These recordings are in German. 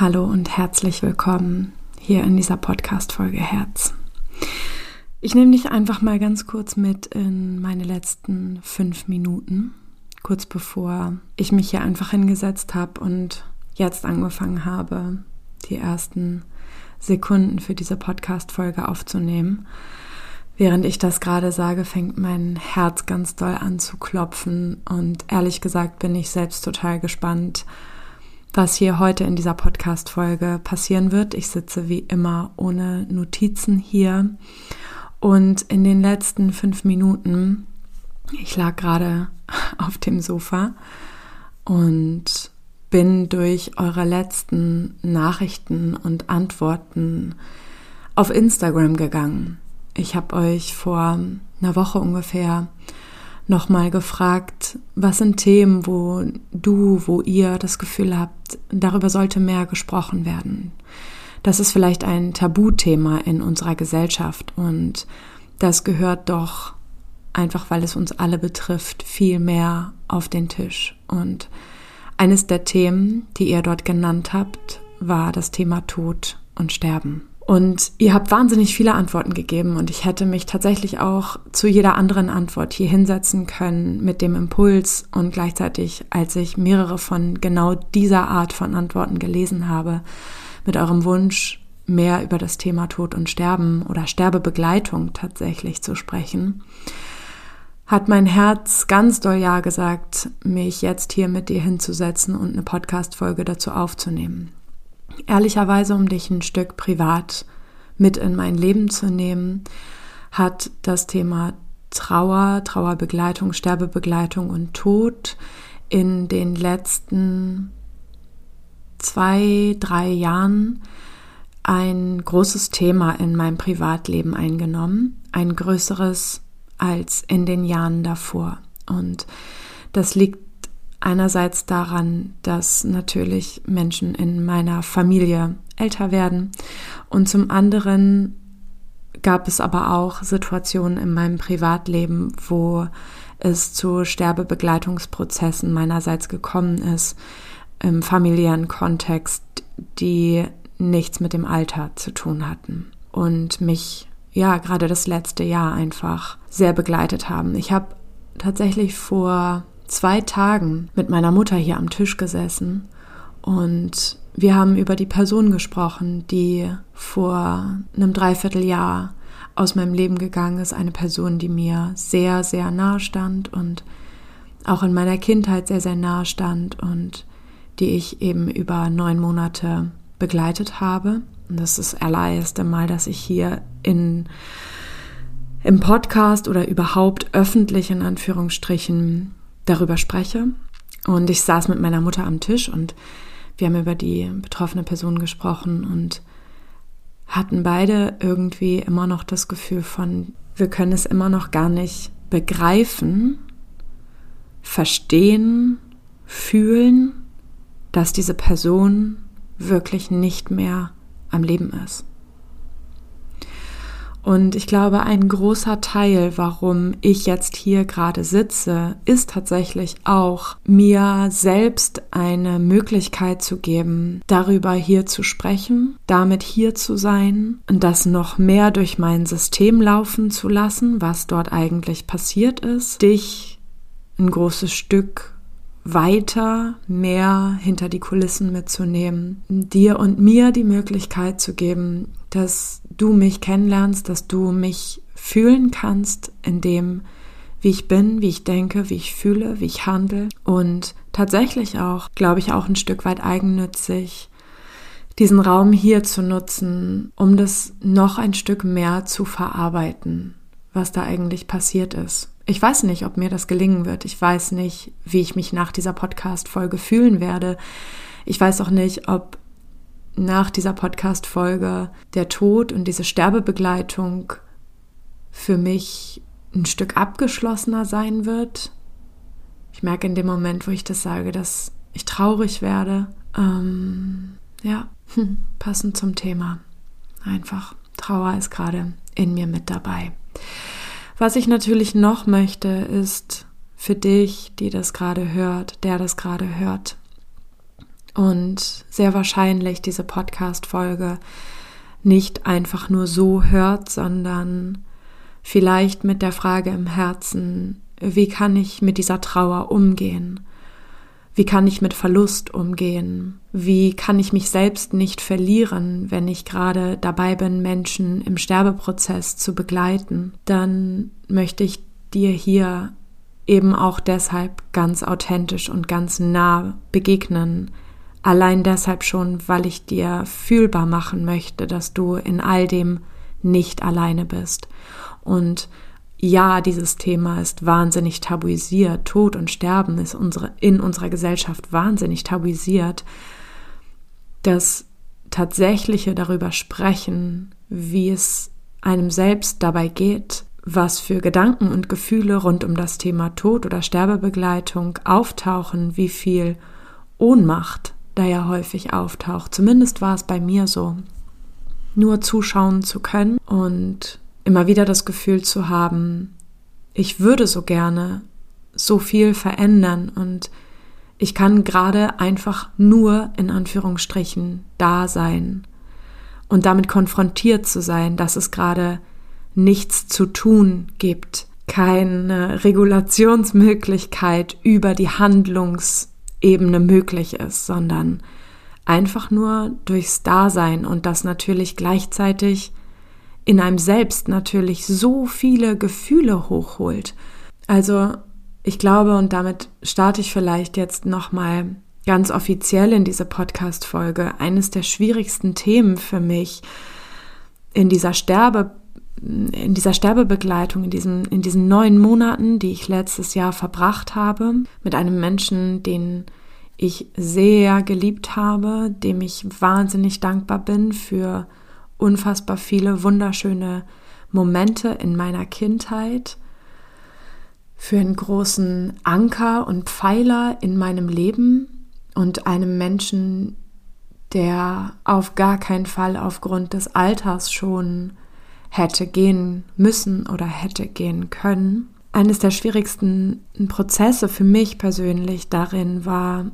Hallo und herzlich willkommen hier in dieser Podcast-Folge Herz. Ich nehme dich einfach mal ganz kurz mit in meine letzten fünf Minuten, kurz bevor ich mich hier einfach hingesetzt habe und jetzt angefangen habe, die ersten Sekunden für diese Podcast-Folge aufzunehmen. Während ich das gerade sage, fängt mein Herz ganz doll an zu klopfen und ehrlich gesagt bin ich selbst total gespannt, was hier heute in dieser Podcast-Folge passieren wird. Ich sitze wie immer ohne Notizen hier und in den letzten fünf Minuten, ich lag gerade auf dem Sofa und bin durch eure letzten Nachrichten und Antworten auf Instagram gegangen. Ich habe euch vor einer Woche ungefähr nochmal gefragt, was sind Themen, wo du, wo ihr das Gefühl habt, darüber sollte mehr gesprochen werden. Das ist vielleicht ein Tabuthema in unserer Gesellschaft und das gehört doch einfach, weil es uns alle betrifft, viel mehr auf den Tisch. Und eines der Themen, die ihr dort genannt habt, war das Thema Tod und Sterben. Und ihr habt wahnsinnig viele Antworten gegeben und ich hätte mich tatsächlich auch zu jeder anderen Antwort hier hinsetzen können mit dem Impuls und gleichzeitig, als ich mehrere von genau dieser Art von Antworten gelesen habe, mit eurem Wunsch, mehr über das Thema Tod und Sterben oder Sterbebegleitung tatsächlich zu sprechen, hat mein Herz ganz doll Ja gesagt, mich jetzt hier mit dir hinzusetzen und eine Podcast-Folge dazu aufzunehmen ehrlicherweise, um dich ein Stück privat mit in mein Leben zu nehmen, hat das Thema Trauer, Trauerbegleitung, Sterbebegleitung und Tod in den letzten zwei, drei Jahren ein großes Thema in meinem Privatleben eingenommen, ein größeres als in den Jahren davor. Und das liegt Einerseits daran, dass natürlich Menschen in meiner Familie älter werden und zum anderen gab es aber auch Situationen in meinem Privatleben, wo es zu Sterbebegleitungsprozessen meinerseits gekommen ist, im familiären Kontext, die nichts mit dem Alter zu tun hatten und mich ja gerade das letzte Jahr einfach sehr begleitet haben. Ich habe tatsächlich vor zwei Tagen mit meiner Mutter hier am Tisch gesessen und wir haben über die Person gesprochen, die vor einem Dreivierteljahr aus meinem Leben gegangen ist. Eine Person, die mir sehr, sehr nahe stand und auch in meiner Kindheit sehr, sehr nahe stand und die ich eben über neun Monate begleitet habe. Und das ist das allererste Mal, dass ich hier in, im Podcast oder überhaupt öffentlich in Anführungsstrichen darüber spreche. Und ich saß mit meiner Mutter am Tisch und wir haben über die betroffene Person gesprochen und hatten beide irgendwie immer noch das Gefühl von, wir können es immer noch gar nicht begreifen, verstehen, fühlen, dass diese Person wirklich nicht mehr am Leben ist. Und ich glaube, ein großer Teil, warum ich jetzt hier gerade sitze, ist tatsächlich auch, mir selbst eine Möglichkeit zu geben, darüber hier zu sprechen, damit hier zu sein und das noch mehr durch mein System laufen zu lassen, was dort eigentlich passiert ist, dich ein großes Stück weiter, mehr hinter die Kulissen mitzunehmen, dir und mir die Möglichkeit zu geben, dass du mich kennenlernst, dass du mich fühlen kannst in dem, wie ich bin, wie ich denke, wie ich fühle, wie ich handle und tatsächlich auch, glaube ich, auch ein Stück weit eigennützig, diesen Raum hier zu nutzen, um das noch ein Stück mehr zu verarbeiten, was da eigentlich passiert ist. Ich weiß nicht, ob mir das gelingen wird. Ich weiß nicht, wie ich mich nach dieser Podcast-Folge fühlen werde. Ich weiß auch nicht, ob nach dieser Podcast-Folge der Tod und diese Sterbebegleitung für mich ein Stück abgeschlossener sein wird. Ich merke in dem Moment, wo ich das sage, dass ich traurig werde. Ähm, ja, hm, passend zum Thema. Einfach, Trauer ist gerade in mir mit dabei. Was ich natürlich noch möchte, ist für dich, die das gerade hört, der das gerade hört, und sehr wahrscheinlich diese Podcast-Folge nicht einfach nur so hört, sondern vielleicht mit der Frage im Herzen, wie kann ich mit dieser Trauer umgehen? Wie kann ich mit Verlust umgehen? Wie kann ich mich selbst nicht verlieren, wenn ich gerade dabei bin, Menschen im Sterbeprozess zu begleiten? Dann möchte ich dir hier eben auch deshalb ganz authentisch und ganz nah begegnen. Allein deshalb schon, weil ich dir fühlbar machen möchte, dass du in all dem nicht alleine bist. Und ja, dieses Thema ist wahnsinnig tabuisiert. Tod und Sterben ist unsere, in unserer Gesellschaft wahnsinnig tabuisiert. Das tatsächliche darüber sprechen, wie es einem selbst dabei geht, was für Gedanken und Gefühle rund um das Thema Tod oder Sterbebegleitung auftauchen, wie viel Ohnmacht da ja häufig auftaucht. Zumindest war es bei mir so. Nur zuschauen zu können und immer wieder das Gefühl zu haben, ich würde so gerne so viel verändern und ich kann gerade einfach nur in Anführungsstrichen da sein und damit konfrontiert zu sein, dass es gerade nichts zu tun gibt, keine Regulationsmöglichkeit über die Handlungsebene möglich ist, sondern einfach nur durchs Dasein und das natürlich gleichzeitig in einem selbst natürlich so viele Gefühle hochholt. Also ich glaube, und damit starte ich vielleicht jetzt nochmal ganz offiziell in diese Podcast-Folge, eines der schwierigsten Themen für mich in dieser Sterbe, in dieser Sterbebegleitung, in diesen, in diesen neun Monaten, die ich letztes Jahr verbracht habe, mit einem Menschen, den ich sehr geliebt habe, dem ich wahnsinnig dankbar bin für unfassbar viele wunderschöne Momente in meiner Kindheit, für einen großen Anker und Pfeiler in meinem Leben und einem Menschen, der auf gar keinen Fall aufgrund des Alters schon hätte gehen müssen oder hätte gehen können. Eines der schwierigsten Prozesse für mich persönlich darin war,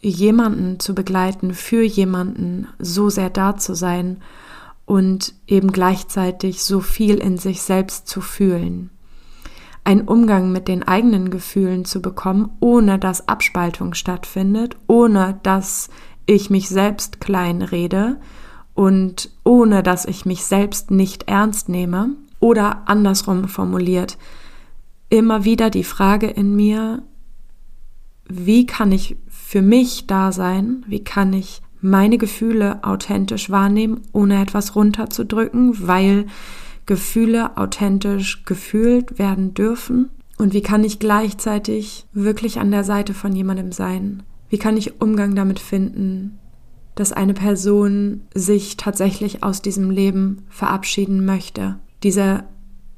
jemanden zu begleiten, für jemanden so sehr da zu sein und eben gleichzeitig so viel in sich selbst zu fühlen. Ein Umgang mit den eigenen Gefühlen zu bekommen, ohne dass Abspaltung stattfindet, ohne dass ich mich selbst klein rede und ohne dass ich mich selbst nicht ernst nehme oder andersrum formuliert, immer wieder die Frage in mir, wie kann ich für mich da sein? Wie kann ich meine Gefühle authentisch wahrnehmen, ohne etwas runterzudrücken, weil Gefühle authentisch gefühlt werden dürfen? Und wie kann ich gleichzeitig wirklich an der Seite von jemandem sein? Wie kann ich Umgang damit finden, dass eine Person sich tatsächlich aus diesem Leben verabschieden möchte? Diese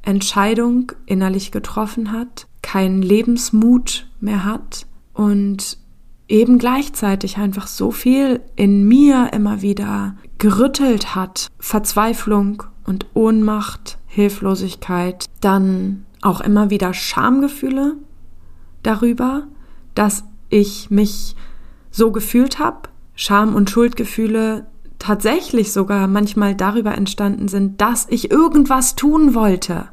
Entscheidung innerlich getroffen hat, keinen Lebensmut mehr hat und eben gleichzeitig einfach so viel in mir immer wieder gerüttelt hat. Verzweiflung und Ohnmacht, Hilflosigkeit, dann auch immer wieder Schamgefühle darüber, dass ich mich so gefühlt habe. Scham- und Schuldgefühle tatsächlich sogar manchmal darüber entstanden sind, dass ich irgendwas tun wollte,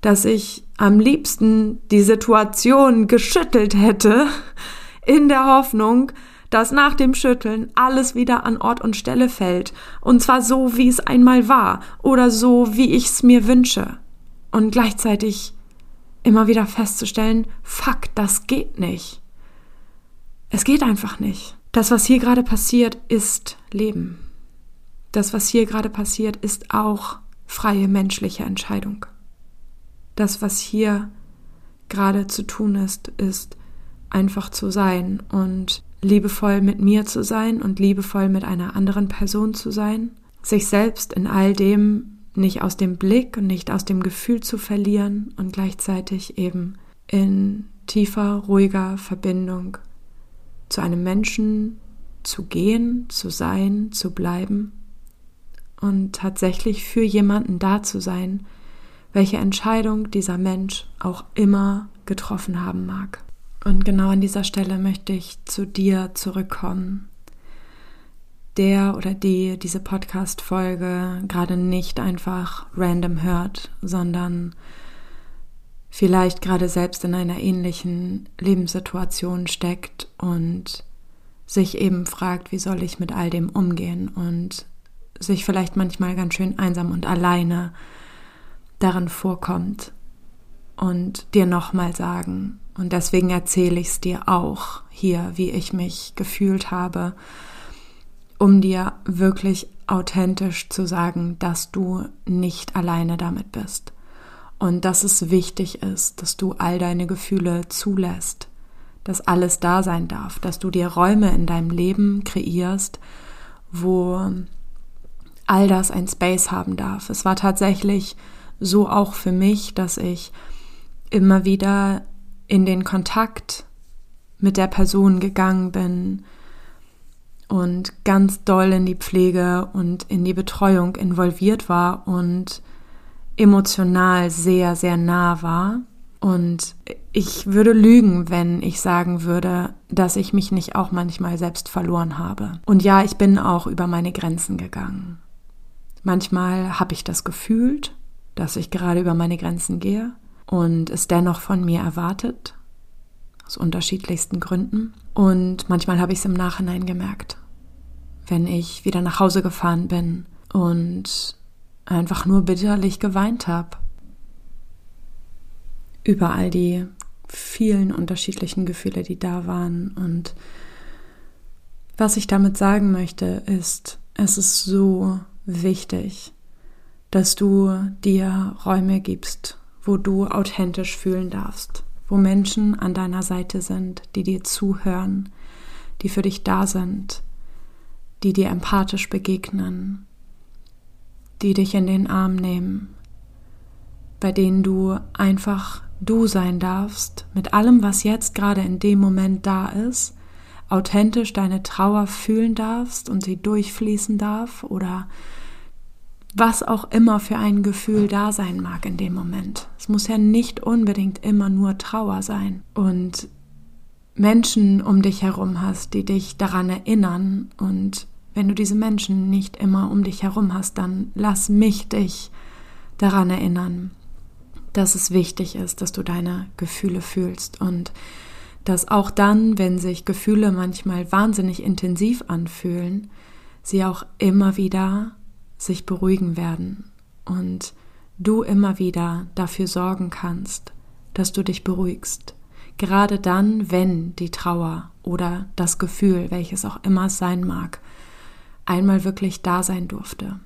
dass ich am liebsten die Situation geschüttelt hätte in der Hoffnung, dass nach dem Schütteln alles wieder an Ort und Stelle fällt, und zwar so, wie es einmal war, oder so, wie ich es mir wünsche. Und gleichzeitig immer wieder festzustellen, fuck, das geht nicht. Es geht einfach nicht. Das, was hier gerade passiert, ist Leben. Das, was hier gerade passiert, ist auch freie menschliche Entscheidung. Das, was hier gerade zu tun ist, ist einfach zu sein und liebevoll mit mir zu sein und liebevoll mit einer anderen Person zu sein, sich selbst in all dem nicht aus dem Blick und nicht aus dem Gefühl zu verlieren und gleichzeitig eben in tiefer, ruhiger Verbindung zu einem Menschen zu gehen, zu sein, zu bleiben und tatsächlich für jemanden da zu sein, welche Entscheidung dieser Mensch auch immer getroffen haben mag. Und genau an dieser Stelle möchte ich zu dir zurückkommen. Der oder die diese Podcast-Folge gerade nicht einfach random hört, sondern vielleicht gerade selbst in einer ähnlichen Lebenssituation steckt und sich eben fragt, wie soll ich mit all dem umgehen und sich vielleicht manchmal ganz schön einsam und alleine darin vorkommt und dir nochmal sagen. Und deswegen erzähle ich es dir auch hier, wie ich mich gefühlt habe, um dir wirklich authentisch zu sagen, dass du nicht alleine damit bist. Und dass es wichtig ist, dass du all deine Gefühle zulässt, dass alles da sein darf, dass du dir Räume in deinem Leben kreierst, wo all das ein Space haben darf. Es war tatsächlich so auch für mich, dass ich immer wieder in den Kontakt mit der Person gegangen bin und ganz doll in die Pflege und in die Betreuung involviert war und emotional sehr, sehr nah war. Und ich würde lügen, wenn ich sagen würde, dass ich mich nicht auch manchmal selbst verloren habe. Und ja, ich bin auch über meine Grenzen gegangen. Manchmal habe ich das gefühlt, dass ich gerade über meine Grenzen gehe und es dennoch von mir erwartet, aus unterschiedlichsten Gründen. Und manchmal habe ich es im Nachhinein gemerkt, wenn ich wieder nach Hause gefahren bin und einfach nur bitterlich geweint habe über all die vielen unterschiedlichen Gefühle, die da waren. Und was ich damit sagen möchte, ist, es ist so wichtig, dass du dir Räume gibst, wo du authentisch fühlen darfst, wo Menschen an deiner Seite sind, die dir zuhören, die für dich da sind, die dir empathisch begegnen, die dich in den Arm nehmen, bei denen du einfach du sein darfst, mit allem, was jetzt gerade in dem Moment da ist, authentisch deine Trauer fühlen darfst und sie durchfließen darf oder was auch immer für ein Gefühl da sein mag in dem Moment. Es muss ja nicht unbedingt immer nur Trauer sein. Und Menschen um dich herum hast, die dich daran erinnern. Und wenn du diese Menschen nicht immer um dich herum hast, dann lass mich dich daran erinnern, dass es wichtig ist, dass du deine Gefühle fühlst und dass auch dann, wenn sich Gefühle manchmal wahnsinnig intensiv anfühlen, sie auch immer wieder sich beruhigen werden und du immer wieder dafür sorgen kannst, dass du dich beruhigst. Gerade dann, wenn die Trauer oder das Gefühl, welches auch immer es sein mag, einmal wirklich da sein durfte.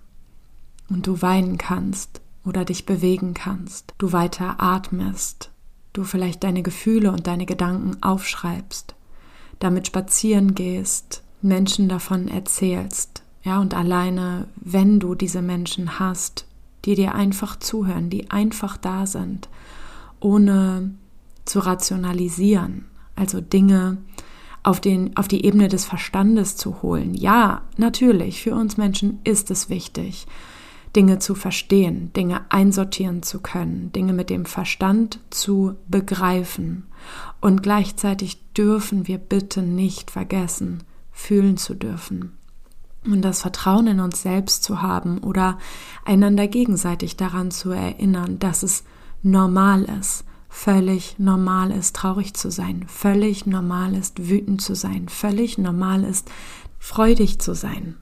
Und du weinen kannst oder dich bewegen kannst, du weiter atmest, du vielleicht deine Gefühle und deine Gedanken aufschreibst, damit spazieren gehst, Menschen davon erzählst, ja, und alleine, wenn du diese Menschen hast, die dir einfach zuhören, die einfach da sind, ohne zu rationalisieren, also Dinge auf, den, auf die Ebene des Verstandes zu holen. Ja, natürlich, für uns Menschen ist es wichtig, Dinge zu verstehen, Dinge einsortieren zu können, Dinge mit dem Verstand zu begreifen. Und gleichzeitig dürfen wir bitte nicht vergessen, fühlen zu dürfen und das Vertrauen in uns selbst zu haben oder einander gegenseitig daran zu erinnern, dass es normal ist, völlig normal ist, traurig zu sein, völlig normal ist, wütend zu sein, völlig normal ist, freudig zu sein.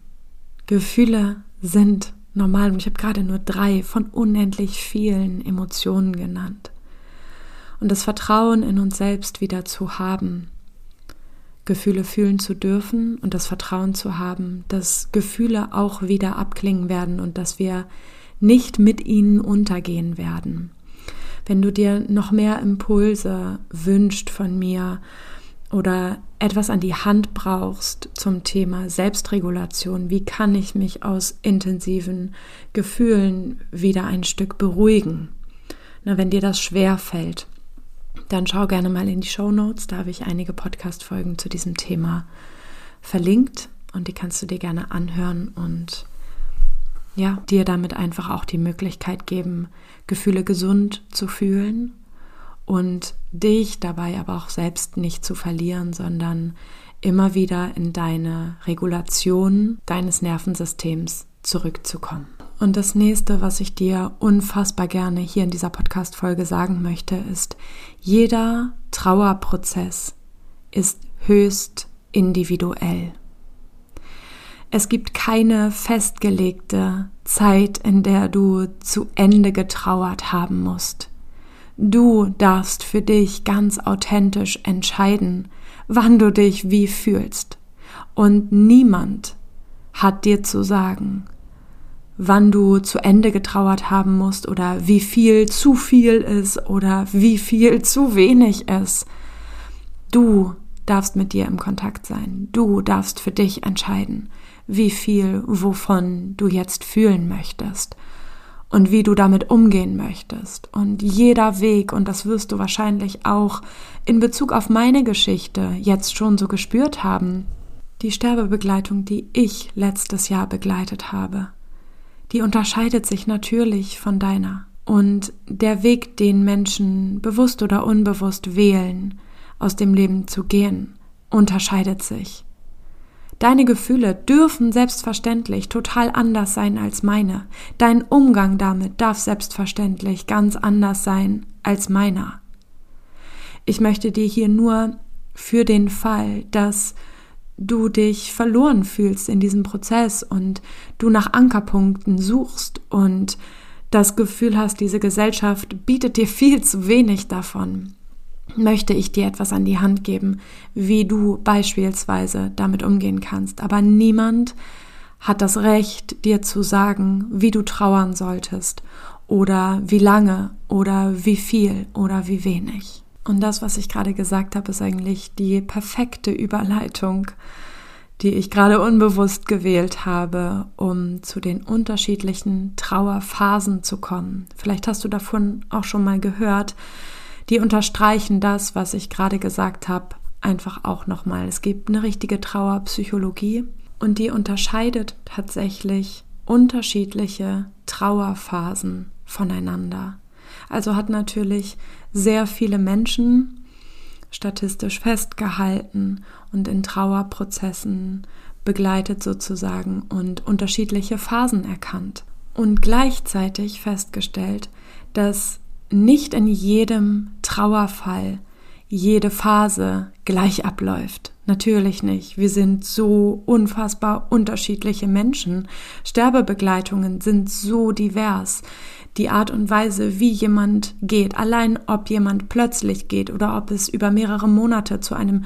Gefühle sind normal und ich habe gerade nur drei von unendlich vielen Emotionen genannt. Und das Vertrauen in uns selbst wieder zu haben, Gefühle fühlen zu dürfen und das Vertrauen zu haben, dass Gefühle auch wieder abklingen werden und dass wir nicht mit ihnen untergehen werden. Wenn du dir noch mehr Impulse wünscht von mir oder etwas an die Hand brauchst zum Thema Selbstregulation, wie kann ich mich aus intensiven Gefühlen wieder ein Stück beruhigen? Na, wenn dir das schwer fällt, dann schau gerne mal in die Show Notes. Da habe ich einige Podcast-Folgen zu diesem Thema verlinkt und die kannst du dir gerne anhören und ja, dir damit einfach auch die Möglichkeit geben, Gefühle gesund zu fühlen und dich dabei aber auch selbst nicht zu verlieren, sondern immer wieder in deine Regulation deines Nervensystems zurückzukommen. Und das nächste, was ich dir unfassbar gerne hier in dieser Podcast-Folge sagen möchte, ist, jeder Trauerprozess ist höchst individuell. Es gibt keine festgelegte Zeit, in der du zu Ende getrauert haben musst. Du darfst für dich ganz authentisch entscheiden, wann du dich wie fühlst. Und niemand hat dir zu sagen, wann du zu Ende getrauert haben musst oder wie viel zu viel ist oder wie viel zu wenig ist. Du darfst mit dir im Kontakt sein. Du darfst für dich entscheiden, wie viel wovon du jetzt fühlen möchtest und wie du damit umgehen möchtest. Und jeder Weg, und das wirst du wahrscheinlich auch in Bezug auf meine Geschichte jetzt schon so gespürt haben, die Sterbebegleitung, die ich letztes Jahr begleitet habe, die unterscheidet sich natürlich von deiner. Und der Weg, den Menschen bewusst oder unbewusst wählen, aus dem Leben zu gehen, unterscheidet sich. Deine Gefühle dürfen selbstverständlich total anders sein als meine. Dein Umgang damit darf selbstverständlich ganz anders sein als meiner. Ich möchte dir hier nur für den Fall, dass du dich verloren fühlst in diesem Prozess und du nach Ankerpunkten suchst und das Gefühl hast, diese Gesellschaft bietet dir viel zu wenig davon, möchte ich dir etwas an die Hand geben, wie du beispielsweise damit umgehen kannst. Aber niemand hat das Recht, dir zu sagen, wie du trauern solltest oder wie lange oder wie viel oder wie wenig. Und das, was ich gerade gesagt habe, ist eigentlich die perfekte Überleitung, die ich gerade unbewusst gewählt habe, um zu den unterschiedlichen Trauerphasen zu kommen. Vielleicht hast du davon auch schon mal gehört, die unterstreichen das, was ich gerade gesagt habe, einfach auch nochmal. Es gibt eine richtige Trauerpsychologie und die unterscheidet tatsächlich unterschiedliche Trauerphasen voneinander. Also hat natürlich sehr viele Menschen statistisch festgehalten und in Trauerprozessen begleitet sozusagen und unterschiedliche Phasen erkannt und gleichzeitig festgestellt, dass nicht in jedem Trauerfall jede Phase gleich abläuft. Natürlich nicht. Wir sind so unfassbar unterschiedliche Menschen. Sterbebegleitungen sind so divers. Die Art und Weise, wie jemand geht, allein ob jemand plötzlich geht oder ob es über mehrere Monate zu einem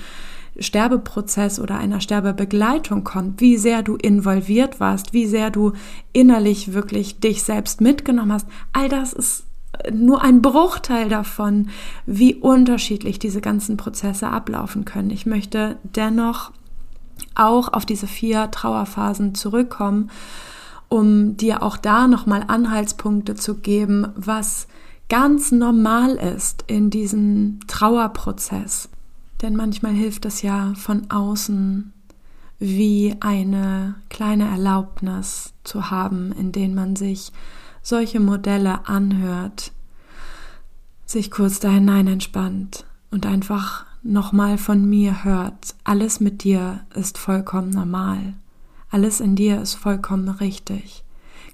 Sterbeprozess oder einer Sterbebegleitung kommt, wie sehr du involviert warst, wie sehr du innerlich wirklich dich selbst mitgenommen hast, all das ist nur ein Bruchteil davon, wie unterschiedlich diese ganzen Prozesse ablaufen können. Ich möchte dennoch auch auf diese vier Trauerphasen zurückkommen, um dir auch da nochmal Anhaltspunkte zu geben, was ganz normal ist in diesem Trauerprozess. Denn manchmal hilft es ja von außen wie eine kleine Erlaubnis zu haben, in denen man sich solche Modelle anhört, sich kurz da hinein entspannt und einfach nochmal von mir hört, alles mit dir ist vollkommen normal, alles in dir ist vollkommen richtig.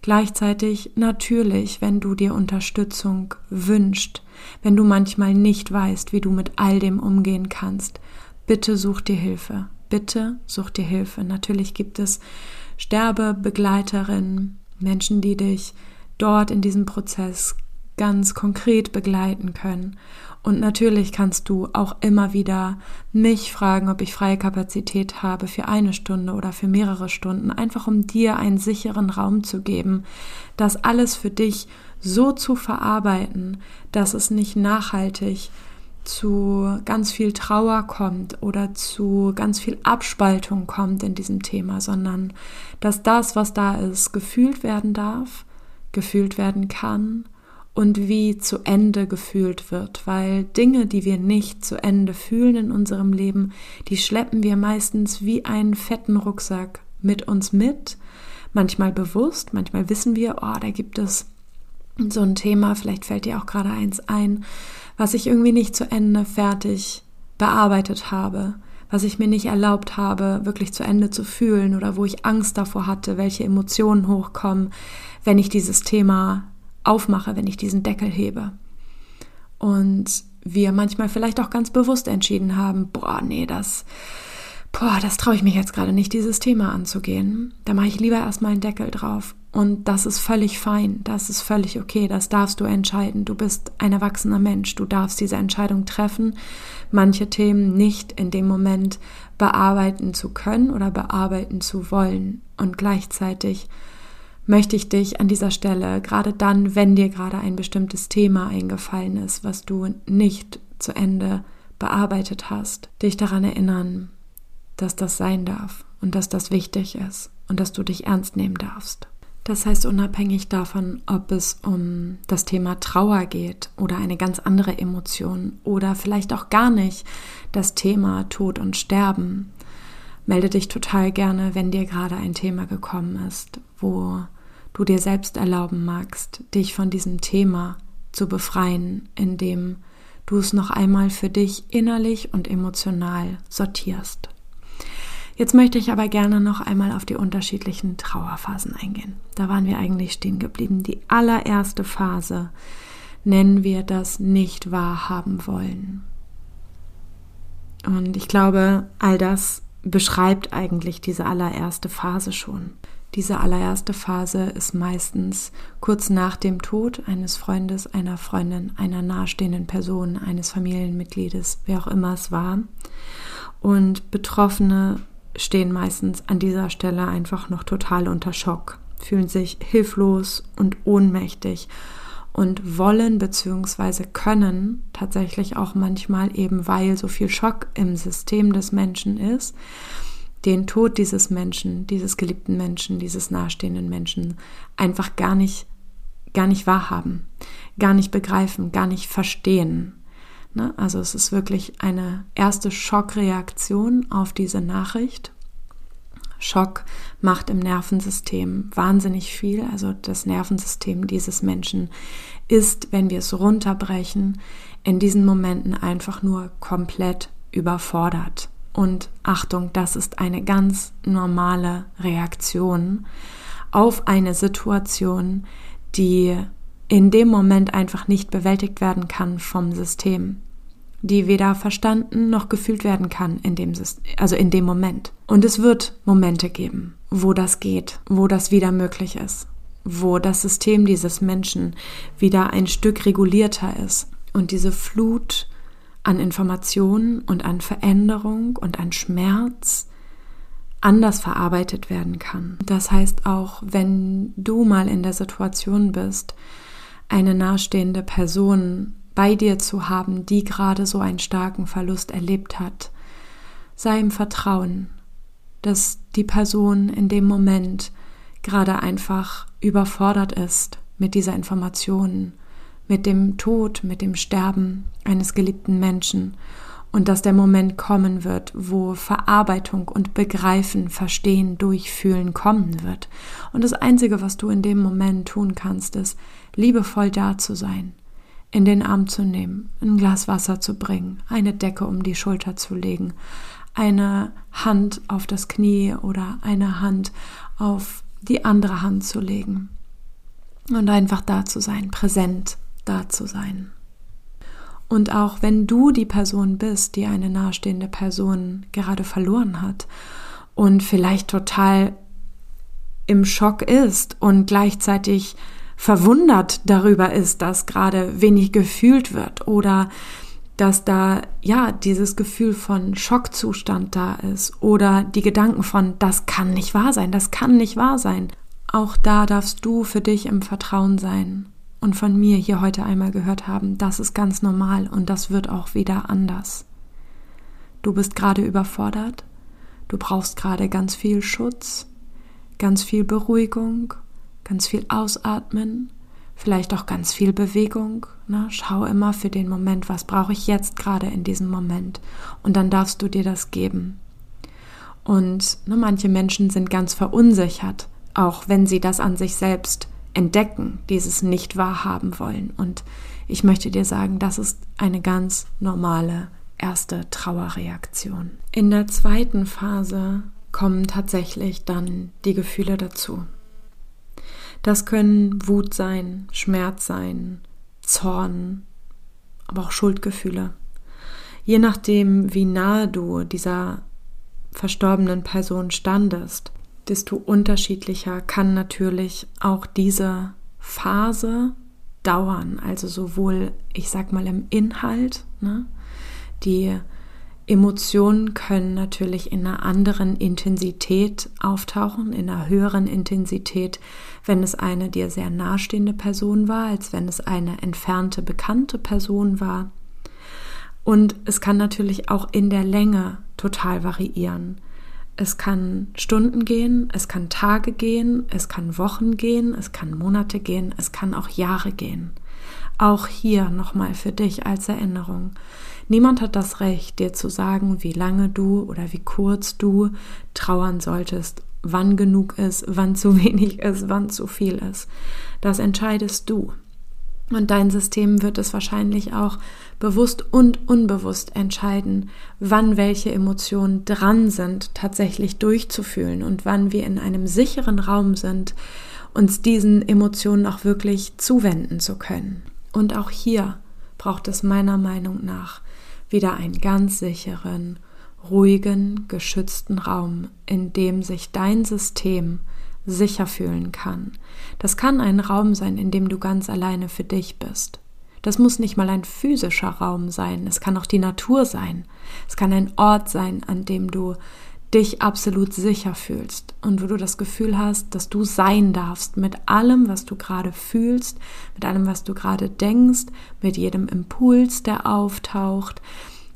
Gleichzeitig natürlich, wenn du dir Unterstützung wünscht, wenn du manchmal nicht weißt, wie du mit all dem umgehen kannst, bitte such dir Hilfe. Bitte such dir Hilfe. Natürlich gibt es Sterbebegleiterinnen, Menschen, die dich dort in diesem Prozess ganz konkret begleiten können. Und natürlich kannst du auch immer wieder mich fragen, ob ich freie Kapazität habe für eine Stunde oder für mehrere Stunden, einfach um dir einen sicheren Raum zu geben, das alles für dich so zu verarbeiten, dass es nicht nachhaltig zu ganz viel Trauer kommt oder zu ganz viel Abspaltung kommt in diesem Thema, sondern dass das, was da ist, gefühlt werden darf gefühlt werden kann und wie zu Ende gefühlt wird, weil Dinge, die wir nicht zu Ende fühlen in unserem Leben, die schleppen wir meistens wie einen fetten Rucksack mit uns mit, manchmal bewusst, manchmal wissen wir, oh, da gibt es so ein Thema, vielleicht fällt dir auch gerade eins ein, was ich irgendwie nicht zu Ende fertig bearbeitet habe, was ich mir nicht erlaubt habe, wirklich zu Ende zu fühlen oder wo ich Angst davor hatte, welche Emotionen hochkommen, wenn ich dieses Thema aufmache, wenn ich diesen Deckel hebe. Und wir manchmal vielleicht auch ganz bewusst entschieden haben, boah, nee, das, boah, das traue ich mich jetzt gerade nicht, dieses Thema anzugehen. Da mache ich lieber erstmal einen Deckel drauf. Und das ist völlig fein, das ist völlig okay, das darfst du entscheiden. Du bist ein erwachsener Mensch, du darfst diese Entscheidung treffen, manche Themen nicht in dem Moment bearbeiten zu können oder bearbeiten zu wollen. Und gleichzeitig möchte ich dich an dieser Stelle, gerade dann, wenn dir gerade ein bestimmtes Thema eingefallen ist, was du nicht zu Ende bearbeitet hast, dich daran erinnern, dass das sein darf und dass das wichtig ist und dass du dich ernst nehmen darfst. Das heißt, unabhängig davon, ob es um das Thema Trauer geht oder eine ganz andere Emotion oder vielleicht auch gar nicht das Thema Tod und Sterben, melde dich total gerne, wenn dir gerade ein Thema gekommen ist, wo du dir selbst erlauben magst, dich von diesem Thema zu befreien, indem du es noch einmal für dich innerlich und emotional sortierst. Jetzt möchte ich aber gerne noch einmal auf die unterschiedlichen Trauerphasen eingehen. Da waren wir eigentlich stehen geblieben. Die allererste Phase nennen wir das nicht wahrhaben wollen. Und ich glaube, all das beschreibt eigentlich diese allererste Phase schon. Diese allererste Phase ist meistens kurz nach dem Tod eines Freundes, einer Freundin, einer nahestehenden Person, eines Familienmitgliedes, wer auch immer es war. Und Betroffene stehen meistens an dieser Stelle einfach noch total unter Schock, fühlen sich hilflos und ohnmächtig und wollen bzw. können tatsächlich auch manchmal eben, weil so viel Schock im System des Menschen ist, den Tod dieses Menschen, dieses geliebten Menschen, dieses nahestehenden Menschen einfach gar nicht, gar nicht wahrhaben, gar nicht begreifen, gar nicht verstehen. Ne? Also es ist wirklich eine erste Schockreaktion auf diese Nachricht. Schock macht im Nervensystem wahnsinnig viel. Also das Nervensystem dieses Menschen ist, wenn wir es runterbrechen, in diesen Momenten einfach nur komplett überfordert. Und Achtung, das ist eine ganz normale Reaktion auf eine Situation, die in dem Moment einfach nicht bewältigt werden kann vom System die weder verstanden noch gefühlt werden kann in dem, also in dem Moment. Und es wird Momente geben, wo das geht, wo das wieder möglich ist, wo das System dieses Menschen wieder ein Stück regulierter ist und diese Flut an Informationen und an Veränderung und an Schmerz anders verarbeitet werden kann. Das heißt auch, wenn du mal in der Situation bist, eine nahestehende Person bei dir zu haben, die gerade so einen starken Verlust erlebt hat. Sei im Vertrauen, dass die Person in dem Moment gerade einfach überfordert ist mit dieser Information, mit dem Tod, mit dem Sterben eines geliebten Menschen und dass der Moment kommen wird, wo Verarbeitung und Begreifen, Verstehen, Durchfühlen kommen wird. Und das Einzige, was du in dem Moment tun kannst, ist, liebevoll da zu sein, in den Arm zu nehmen, ein Glas Wasser zu bringen, eine Decke um die Schulter zu legen, eine Hand auf das Knie oder eine Hand auf die andere Hand zu legen und einfach da zu sein, präsent da zu sein. Und auch wenn du die Person bist, die eine nahestehende Person gerade verloren hat und vielleicht total im Schock ist und gleichzeitig verwundert darüber ist, dass gerade wenig gefühlt wird oder dass da ja dieses Gefühl von Schockzustand da ist oder die Gedanken von das kann nicht wahr sein, das kann nicht wahr sein. Auch da darfst du für dich im Vertrauen sein und von mir hier heute einmal gehört haben, das ist ganz normal und das wird auch wieder anders. Du bist gerade überfordert, du brauchst gerade ganz viel Schutz, ganz viel Beruhigung ganz viel ausatmen, vielleicht auch ganz viel Bewegung. Ne? Schau immer für den Moment, was brauche ich jetzt gerade in diesem Moment. Und dann darfst du dir das geben. Und ne, manche Menschen sind ganz verunsichert, auch wenn sie das an sich selbst entdecken, dieses nicht wahrhaben wollen. Und ich möchte dir sagen, das ist eine ganz normale erste Trauerreaktion. In der zweiten Phase kommen tatsächlich dann die Gefühle dazu. Das können Wut sein, Schmerz sein, Zorn, aber auch Schuldgefühle. Je nachdem, wie nahe du dieser verstorbenen Person standest, desto unterschiedlicher kann natürlich auch diese Phase dauern. Also sowohl, ich sag mal, im Inhalt, ne? die Emotionen können natürlich in einer anderen Intensität auftauchen, in einer höheren Intensität, wenn es eine dir sehr nahestehende Person war, als wenn es eine entfernte, bekannte Person war. Und es kann natürlich auch in der Länge total variieren. Es kann Stunden gehen, es kann Tage gehen, es kann Wochen gehen, es kann Monate gehen, es kann auch Jahre gehen. Auch hier nochmal für dich als Erinnerung. Niemand hat das Recht, dir zu sagen, wie lange du oder wie kurz du trauern solltest, wann genug ist, wann zu wenig ist, wann zu viel ist. Das entscheidest du. Und dein System wird es wahrscheinlich auch bewusst und unbewusst entscheiden, wann welche Emotionen dran sind, tatsächlich durchzufühlen und wann wir in einem sicheren Raum sind, uns diesen Emotionen auch wirklich zuwenden zu können. Und auch hier braucht es meiner Meinung nach wieder einen ganz sicheren, ruhigen, geschützten Raum, in dem sich dein System sicher fühlen kann. Das kann ein Raum sein, in dem du ganz alleine für dich bist. Das muss nicht mal ein physischer Raum sein, es kann auch die Natur sein. Es kann ein Ort sein, an dem du dich absolut sicher fühlst und wo du das Gefühl hast, dass du sein darfst mit allem, was du gerade fühlst, mit allem, was du gerade denkst, mit jedem Impuls, der auftaucht,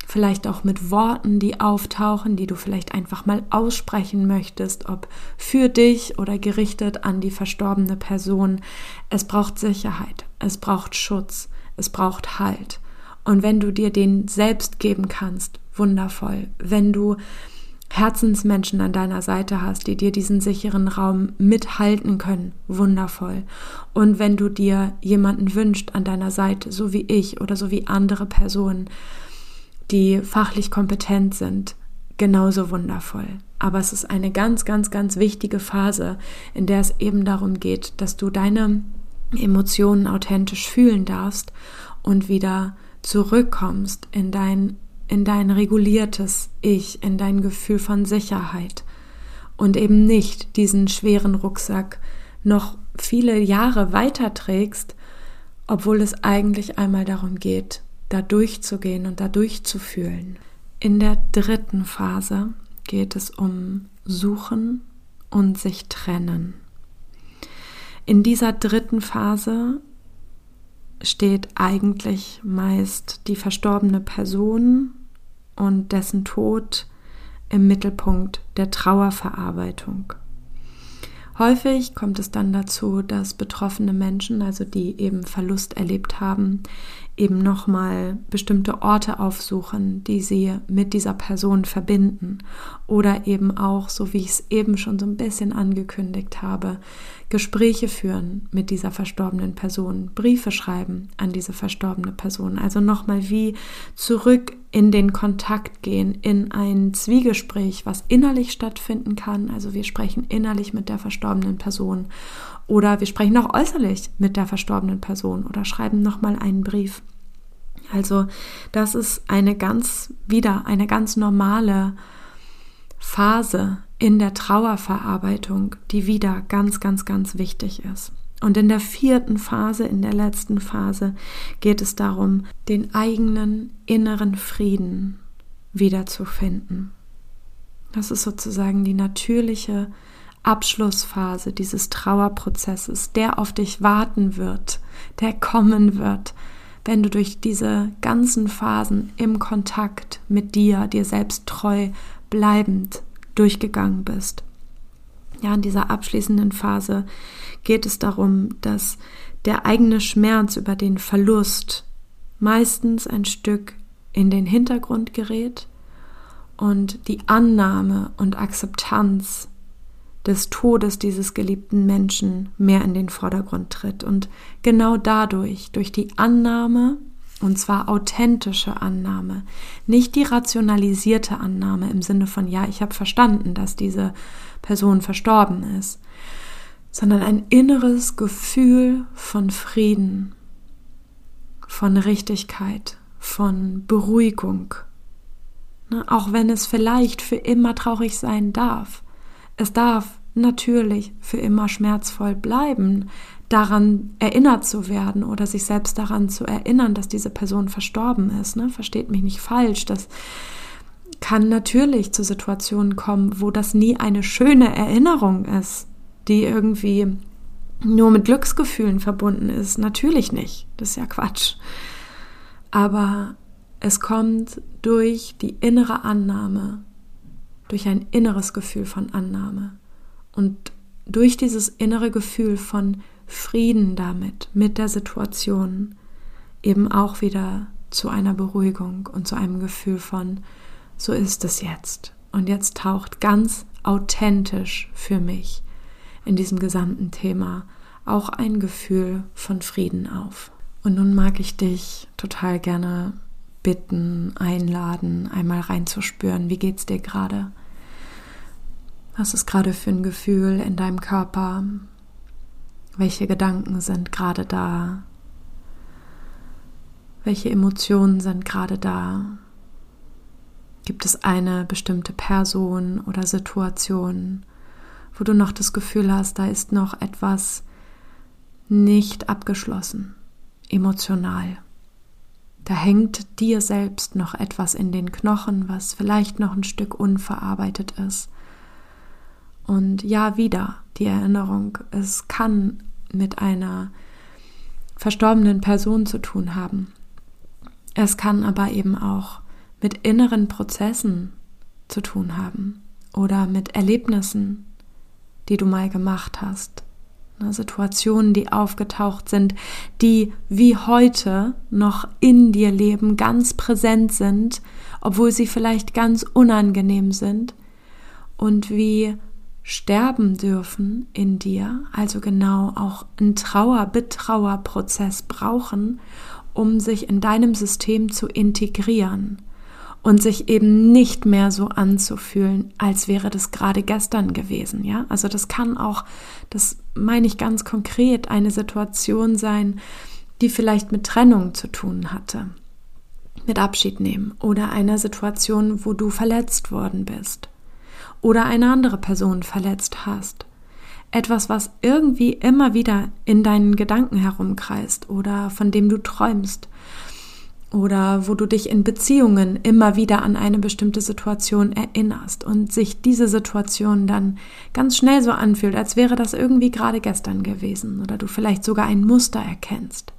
vielleicht auch mit Worten, die auftauchen, die du vielleicht einfach mal aussprechen möchtest, ob für dich oder gerichtet an die verstorbene Person. Es braucht Sicherheit, es braucht Schutz, es braucht Halt. Und wenn du dir den selbst geben kannst, wundervoll. Wenn du Herzensmenschen an deiner Seite hast, die dir diesen sicheren Raum mithalten können, wundervoll. Und wenn du dir jemanden wünscht an deiner Seite, so wie ich oder so wie andere Personen, die fachlich kompetent sind, genauso wundervoll. Aber es ist eine ganz, ganz, ganz wichtige Phase, in der es eben darum geht, dass du deine Emotionen authentisch fühlen darfst und wieder zurückkommst in dein, in dein reguliertes Ich, in dein Gefühl von Sicherheit und eben nicht diesen schweren Rucksack noch viele Jahre weiterträgst, obwohl es eigentlich einmal darum geht, da durchzugehen und da durchzufühlen. In der dritten Phase geht es um Suchen und sich trennen. In dieser dritten Phase steht eigentlich meist die verstorbene Person und dessen Tod im Mittelpunkt der Trauerverarbeitung. Häufig kommt es dann dazu, dass betroffene Menschen, also die eben Verlust erlebt haben, eben nochmal bestimmte Orte aufsuchen, die sie mit dieser Person verbinden. Oder eben auch, so wie ich es eben schon so ein bisschen angekündigt habe, Gespräche führen mit dieser verstorbenen Person, Briefe schreiben an diese verstorbene Person. Also nochmal wie zurück in den Kontakt gehen, in ein Zwiegespräch, was innerlich stattfinden kann. Also wir sprechen innerlich mit der verstorbenen Person oder wir sprechen auch äußerlich mit der verstorbenen Person oder schreiben nochmal einen Brief. Also das ist eine ganz, wieder eine ganz normale Phase in der Trauerverarbeitung, die wieder ganz, ganz, ganz wichtig ist. Und in der vierten Phase, in der letzten Phase, geht es darum, den eigenen inneren Frieden wiederzufinden. Das ist sozusagen die natürliche Abschlussphase dieses Trauerprozesses, der auf dich warten wird, der kommen wird, wenn du durch diese ganzen Phasen im Kontakt mit dir, dir selbst treu bleibend durchgegangen bist. Ja, in dieser abschließenden Phase geht es darum, dass der eigene Schmerz über den Verlust meistens ein Stück in den Hintergrund gerät und die Annahme und Akzeptanz des Todes dieses geliebten Menschen mehr in den Vordergrund tritt. Und genau dadurch, durch die Annahme, und zwar authentische Annahme, nicht die rationalisierte Annahme im Sinne von, ja, ich habe verstanden, dass diese Person verstorben ist, sondern ein inneres Gefühl von Frieden, von Richtigkeit, von Beruhigung. Ne? Auch wenn es vielleicht für immer traurig sein darf. Es darf natürlich für immer schmerzvoll bleiben, daran erinnert zu werden oder sich selbst daran zu erinnern, dass diese Person verstorben ist. Ne? Versteht mich nicht falsch. Das kann natürlich zu Situationen kommen, wo das nie eine schöne Erinnerung ist, die irgendwie nur mit Glücksgefühlen verbunden ist. Natürlich nicht. Das ist ja Quatsch. Aber es kommt durch die innere Annahme, durch ein inneres Gefühl von Annahme und durch dieses innere Gefühl von Frieden damit, mit der Situation, eben auch wieder zu einer Beruhigung und zu einem Gefühl von, so ist es jetzt. Und jetzt taucht ganz authentisch für mich in diesem gesamten Thema auch ein Gefühl von Frieden auf. Und nun mag ich dich total gerne bitten, einladen, einmal reinzuspüren, wie geht's dir gerade? Was ist gerade für ein Gefühl in deinem Körper? Welche Gedanken sind gerade da? Welche Emotionen sind gerade da? Gibt es eine bestimmte Person oder Situation, wo du noch das Gefühl hast, da ist noch etwas nicht abgeschlossen, emotional. Da hängt dir selbst noch etwas in den Knochen, was vielleicht noch ein Stück unverarbeitet ist. Und ja, wieder die Erinnerung, es kann mit einer verstorbenen Person zu tun haben. Es kann aber eben auch mit inneren Prozessen zu tun haben oder mit Erlebnissen, die du mal gemacht hast Ne, Situationen, die aufgetaucht sind, die wie heute noch in dir leben, ganz präsent sind, obwohl sie vielleicht ganz unangenehm sind und wie sterben dürfen in dir, also genau auch einen Trauer-Betrauer-Prozess brauchen, um sich in deinem System zu integrieren und sich eben nicht mehr so anzufühlen, als wäre das gerade gestern gewesen, ja? Also das kann auch, das meine ich ganz konkret, eine Situation sein, die vielleicht mit Trennung zu tun hatte, mit Abschied nehmen oder einer Situation, wo du verletzt worden bist oder eine andere Person verletzt hast. Etwas, was irgendwie immer wieder in deinen Gedanken herumkreist oder von dem du träumst oder wo du dich in Beziehungen immer wieder an eine bestimmte Situation erinnerst und sich diese Situation dann ganz schnell so anfühlt, als wäre das irgendwie gerade gestern gewesen oder du vielleicht sogar ein Muster erkennst.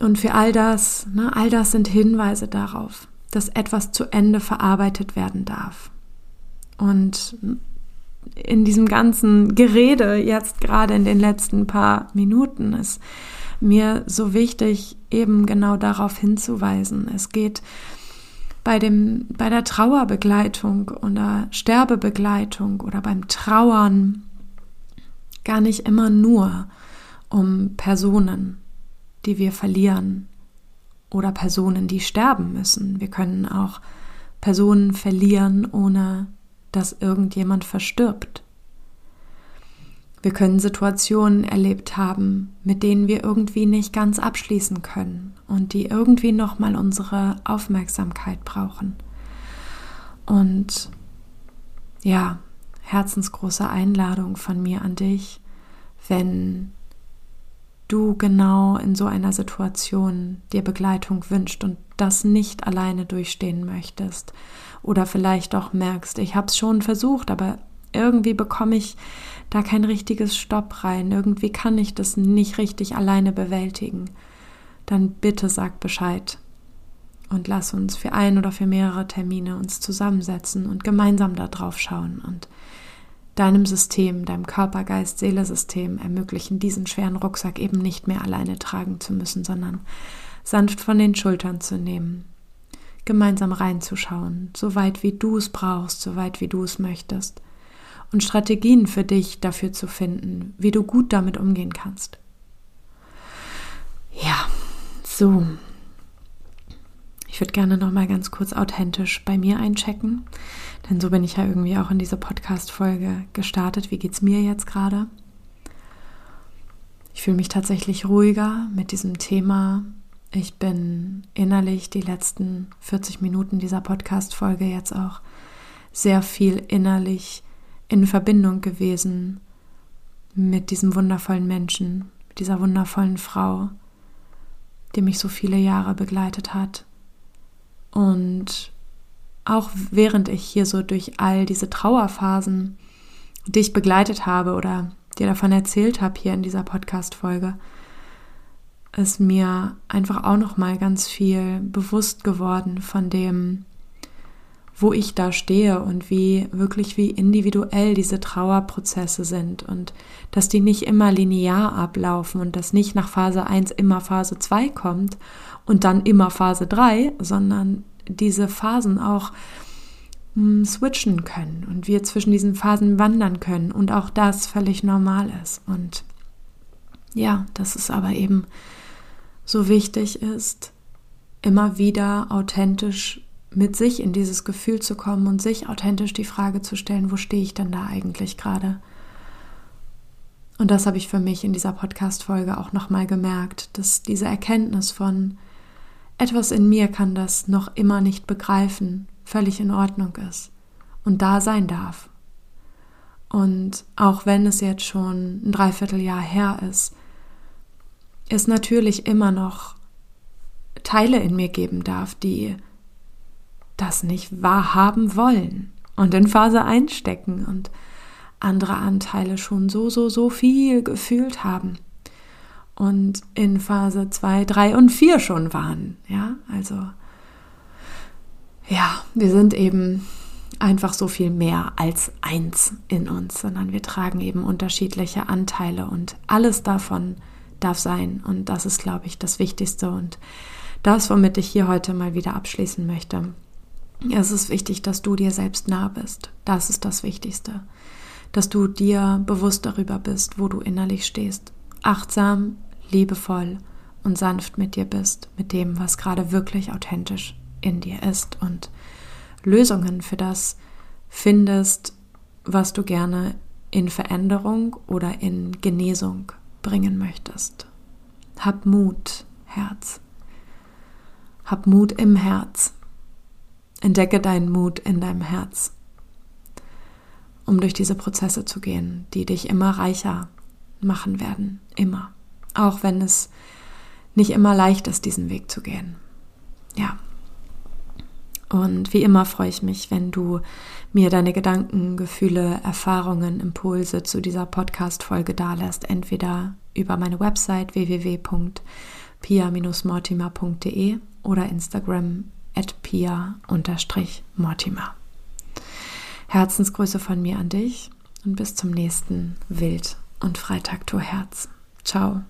Und für all das, ne, all das sind Hinweise darauf, dass etwas zu Ende verarbeitet werden darf. Und in diesem ganzen Gerede jetzt gerade in den letzten paar Minuten ist mir so wichtig, eben genau darauf hinzuweisen. Es geht bei, dem, bei der Trauerbegleitung oder Sterbebegleitung oder beim Trauern gar nicht immer nur um Personen, die wir verlieren oder Personen, die sterben müssen. Wir können auch Personen verlieren, ohne dass irgendjemand verstirbt. Wir können Situationen erlebt haben, mit denen wir irgendwie nicht ganz abschließen können und die irgendwie nochmal unsere Aufmerksamkeit brauchen. Und ja, herzensgroße Einladung von mir an dich, wenn du genau in so einer Situation dir Begleitung wünscht und das nicht alleine durchstehen möchtest. Oder vielleicht auch merkst, ich habe es schon versucht, aber irgendwie bekomme ich da kein richtiges Stopp rein, irgendwie kann ich das nicht richtig alleine bewältigen, dann bitte sag Bescheid und lass uns für ein oder für mehrere Termine uns zusammensetzen und gemeinsam da drauf schauen und deinem System, deinem Körper, Geist, Seele-System ermöglichen, diesen schweren Rucksack eben nicht mehr alleine tragen zu müssen, sondern sanft von den Schultern zu nehmen, gemeinsam reinzuschauen, so weit wie du es brauchst, so weit wie du es möchtest und Strategien für dich dafür zu finden, wie du gut damit umgehen kannst. Ja, so. Ich würde gerne noch mal ganz kurz authentisch bei mir einchecken, denn so bin ich ja irgendwie auch in diese Podcast Folge gestartet. Wie geht's mir jetzt gerade? Ich fühle mich tatsächlich ruhiger mit diesem Thema. Ich bin innerlich die letzten 40 Minuten dieser Podcast Folge jetzt auch sehr viel innerlich in Verbindung gewesen mit diesem wundervollen Menschen, mit dieser wundervollen Frau, die mich so viele Jahre begleitet hat. Und auch während ich hier so durch all diese Trauerphasen dich begleitet habe oder dir davon erzählt habe hier in dieser Podcast-Folge, ist mir einfach auch noch mal ganz viel bewusst geworden von dem, wo ich da stehe und wie wirklich wie individuell diese Trauerprozesse sind und dass die nicht immer linear ablaufen und dass nicht nach Phase 1 immer Phase 2 kommt und dann immer Phase 3, sondern diese Phasen auch hm, switchen können und wir zwischen diesen Phasen wandern können und auch das völlig normal ist und ja, dass es aber eben so wichtig ist, immer wieder authentisch mit sich in dieses Gefühl zu kommen und sich authentisch die Frage zu stellen, wo stehe ich denn da eigentlich gerade? Und das habe ich für mich in dieser Podcast-Folge auch nochmal gemerkt, dass diese Erkenntnis von etwas in mir kann das noch immer nicht begreifen, völlig in Ordnung ist und da sein darf. Und auch wenn es jetzt schon ein Dreivierteljahr her ist, es natürlich immer noch Teile in mir geben darf, die das nicht wahrhaben wollen und in Phase einstecken und andere Anteile schon so, so, so viel gefühlt haben und in Phase 2, 3 und 4 schon waren. Ja, also ja, wir sind eben einfach so viel mehr als eins in uns, sondern wir tragen eben unterschiedliche Anteile und alles davon darf sein. Und das ist, glaube ich, das Wichtigste und das, womit ich hier heute mal wieder abschließen möchte. Es ist wichtig, dass du dir selbst nah bist. Das ist das Wichtigste. Dass du dir bewusst darüber bist, wo du innerlich stehst. Achtsam, liebevoll und sanft mit dir bist, mit dem, was gerade wirklich authentisch in dir ist und Lösungen für das findest, was du gerne in Veränderung oder in Genesung bringen möchtest. Hab Mut, Herz. Hab Mut im Herz. Entdecke deinen Mut in deinem Herz, um durch diese Prozesse zu gehen, die dich immer reicher machen werden. Immer. Auch wenn es nicht immer leicht ist, diesen Weg zu gehen. Ja. Und wie immer freue ich mich, wenn du mir deine Gedanken, Gefühle, Erfahrungen, Impulse zu dieser Podcast-Folge dalässt. Entweder über meine Website www.pia-mortimer.de oder Instagram at pia-mortimer. Herzensgrüße von mir an dich und bis zum nächsten Wild- und Freitag Herz. Ciao.